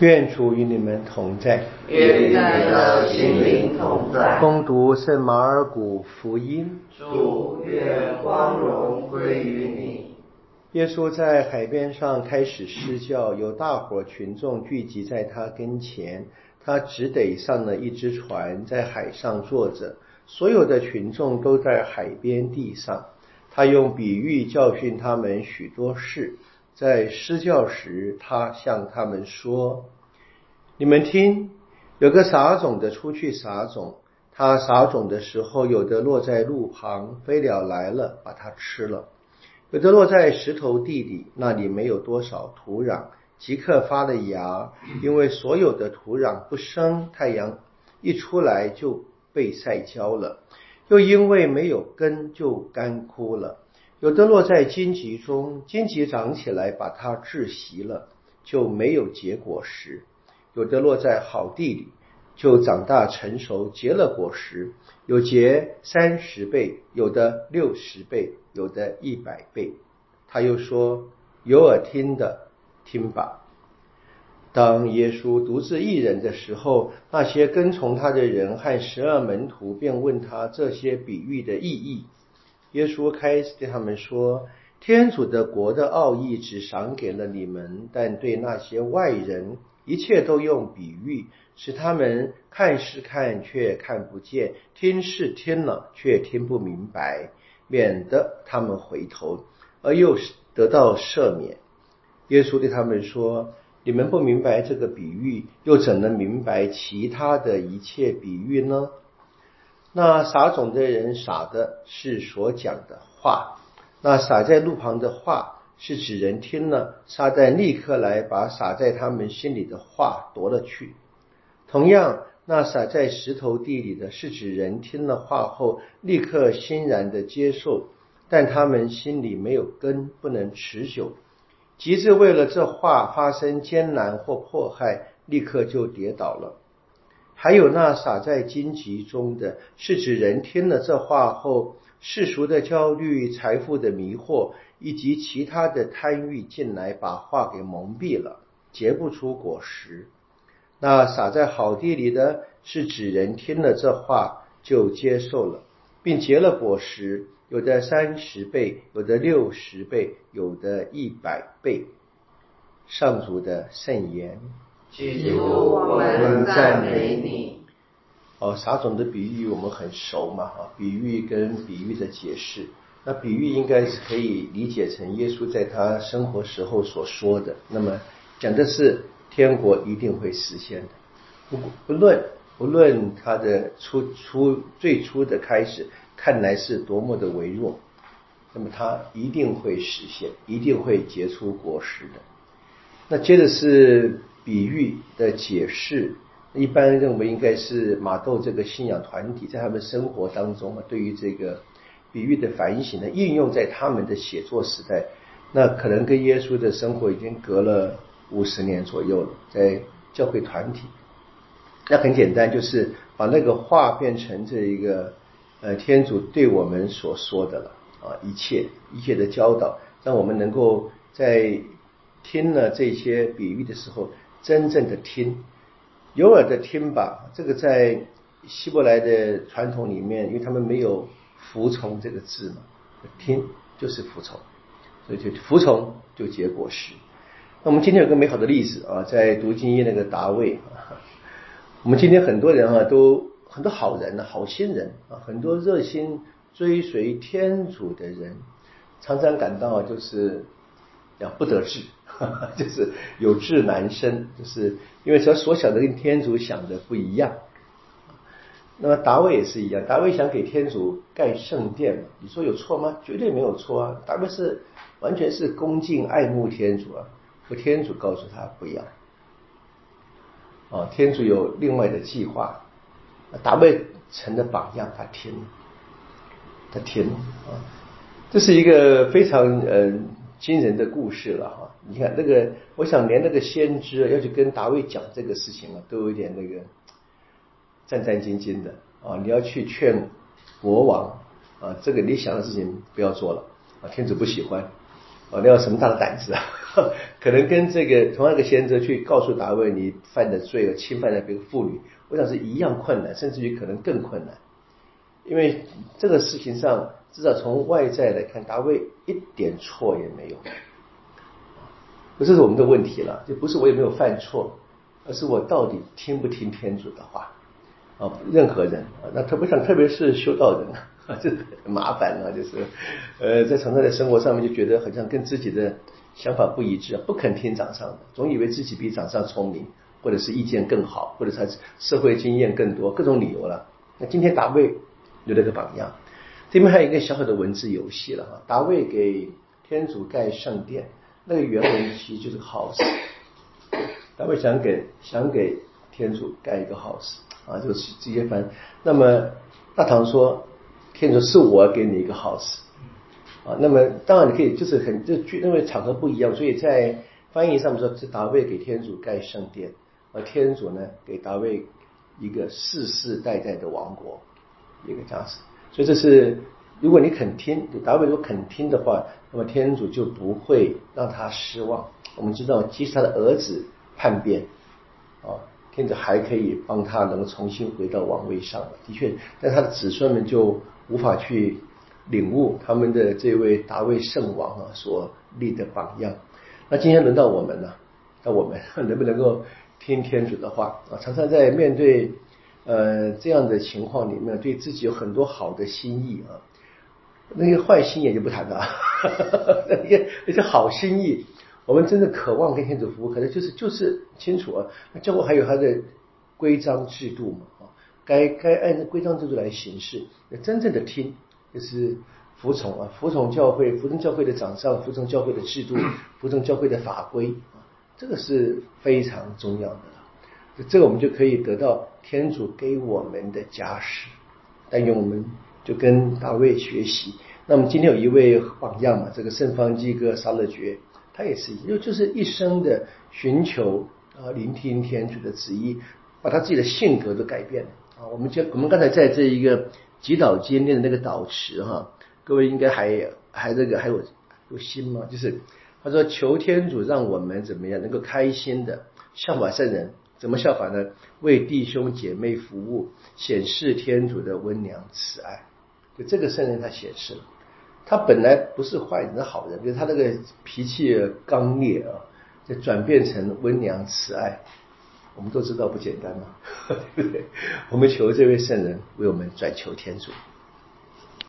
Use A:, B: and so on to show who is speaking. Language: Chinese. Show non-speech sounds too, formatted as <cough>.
A: 愿主与你们同在，
B: 愿你们的心灵同在。
A: 恭读圣马尔谷福音，
B: 主愿光荣归于你。
A: 耶稣在海边上开始施教，有大伙群众聚集在他跟前，他只得上了一只船，在海上坐着。所有的群众都在海边地上，他用比喻教训他们许多事。在施教时，他向他们说：“你们听，有个撒种的出去撒种。他撒种的时候，有的落在路旁，飞鸟来了，把它吃了；有的落在石头地里，那里没有多少土壤，即刻发了芽，因为所有的土壤不生，太阳一出来就被晒焦了；又因为没有根，就干枯了。”有的落在荆棘中，荆棘长起来把它窒息了，就没有结果实；有的落在好地里，就长大成熟，结了果实，有结三十倍，有的六十倍，有的一百倍。他又说：“有耳听的，听吧。”当耶稣独自一人的时候，那些跟从他的人和十二门徒便问他这些比喻的意义。耶稣开始对他们说：“天主的国的奥义只赏给了你们，但对那些外人，一切都用比喻，使他们看是看却看不见，听是听了却听不明白，免得他们回头而又得到赦免。”耶稣对他们说：“你们不明白这个比喻，又怎能明白其他的一切比喻呢？”那撒种的人撒的是所讲的话，那撒在路旁的话是指人听了，撒旦立刻来把撒在他们心里的话夺了去。同样，那撒在石头地里的是指人听了话后立刻欣然的接受，但他们心里没有根，不能持久，即至为了这话发生艰难或迫害，立刻就跌倒了。还有那撒在荆棘中的，是指人听了这话后，世俗的焦虑、财富的迷惑以及其他的贪欲进来，把话给蒙蔽了，结不出果实。那撒在好地里的，是指人听了这话就接受了，并结了果实，有的三十倍，有的六十倍，有的一百倍。上主的圣言。
B: 基督，我们赞美你。
A: 哦，撒种的比喻我们很熟嘛，哈，比喻跟比喻的解释。那比喻应该是可以理解成耶稣在他生活时候所说的。那么讲的是天国一定会实现的，不不论不论他的初初最初的开始看来是多么的微弱，那么他一定会实现，一定会结出果实的。那接着是。比喻的解释，一般认为应该是马窦这个信仰团体在他们生活当中啊，对于这个比喻的反省呢，应用在他们的写作时代，那可能跟耶稣的生活已经隔了五十年左右了，在教会团体，那很简单，就是把那个话变成这一个呃天主对我们所说的了啊，一切一切的教导，让我们能够在听了这些比喻的时候。真正的听，有耳的听吧。这个在希伯来的传统里面，因为他们没有服从这个字嘛，听就是服从，所以就服从就结果实。那我们今天有个美好的例子啊，在读经一那个大卫啊，<laughs> 我们今天很多人啊，都很多好人呢，好心人啊，很多热心追随天主的人，常常感到就是要不得志。<laughs> 就是有志难伸，就是因为他所想的跟天主想的不一样。那么达卫也是一样，达卫想给天主盖圣殿，你说有错吗？绝对没有错啊！达卫是完全是恭敬爱慕天主啊，可天主告诉他不一样。哦，天主有另外的计划，达卫成了榜样，他听，他听啊，这是一个非常嗯。惊人的故事了哈！你看那个，我想连那个先知要去跟达卫讲这个事情啊，都有点那个战战兢兢的啊！你要去劝国王啊，这个你想的事情不要做了啊，天子不喜欢啊！你要什么大的胆子啊？<laughs> 可能跟这个同样一个先知去告诉大卫你犯的罪了，侵犯了别个妇女，我想是一样困难，甚至于可能更困难。因为这个事情上，至少从外在来看，大卫一点错也没有。这是我们的问题了，就不是我有没有犯错，而是我到底听不听天主的话啊？任何人啊，那特别像特别是修道人啊，<laughs> 这麻烦啊，就是呃，在常常的生活上面就觉得好像跟自己的想法不一致，不肯听掌上的，总以为自己比掌上聪明，或者是意见更好，或者他社会经验更多，各种理由了。那今天大卫有了个榜样，这边还有一个小小的文字游戏了哈，大卫给天主盖圣殿。那个原文其实就是 house，大卫想给想给天主盖一个 house 啊，就是直接翻。那么大唐说，天主是我给你一个 house 啊。那么当然你可以就是很就因为场合不一样，所以在翻译上面说是大卫给天主盖圣殿，而天主呢给大卫一个世世代代的王国，一个这样子。所以这是。如果你肯听，达维如果肯听的话，那么天主就不会让他失望。我们知道，即使他的儿子叛变，啊，天主还可以帮他能够重新回到王位上。的确，但他的子孙们就无法去领悟他们的这位大卫圣王啊所立的榜样。那今天轮到我们了，那我们 <laughs> 能不能够听天主的话啊？常常在面对呃这样的情况里面，对自己有很多好的心意啊。那些坏心眼就不谈了，那些那些好心意，我们真的渴望跟天主服务，可能就是就是清楚啊。教会还有它的规章制度嘛啊，该该按照规章制度来行事。真正的听就是服从啊，服从教会，服从教会的掌上，服从教会的制度，服从教会的法规啊，这个是非常重要的了。这个我们就可以得到天主给我们的加持，但愿我们。就跟大卫学习。那么今天有一位榜样嘛，这个圣方济各沙勒爵，他也是，就就是一生的寻求啊，聆听天主的旨意，把他自己的性格都改变了啊。我们就我们刚才在这一个祈祷间念的那个祷词哈，各位应该还还这个还有有心吗？就是他说求天主让我们怎么样能够开心的效法圣人。怎么效法呢？为弟兄姐妹服务，显示天主的温良慈爱。就这个圣人，他显示了，他本来不是坏人，是好人，就是他那个脾气刚烈啊，就转变成温良慈爱。我们都知道不简单嘛，<laughs> 对不对？我们求这位圣人为我们转求天主。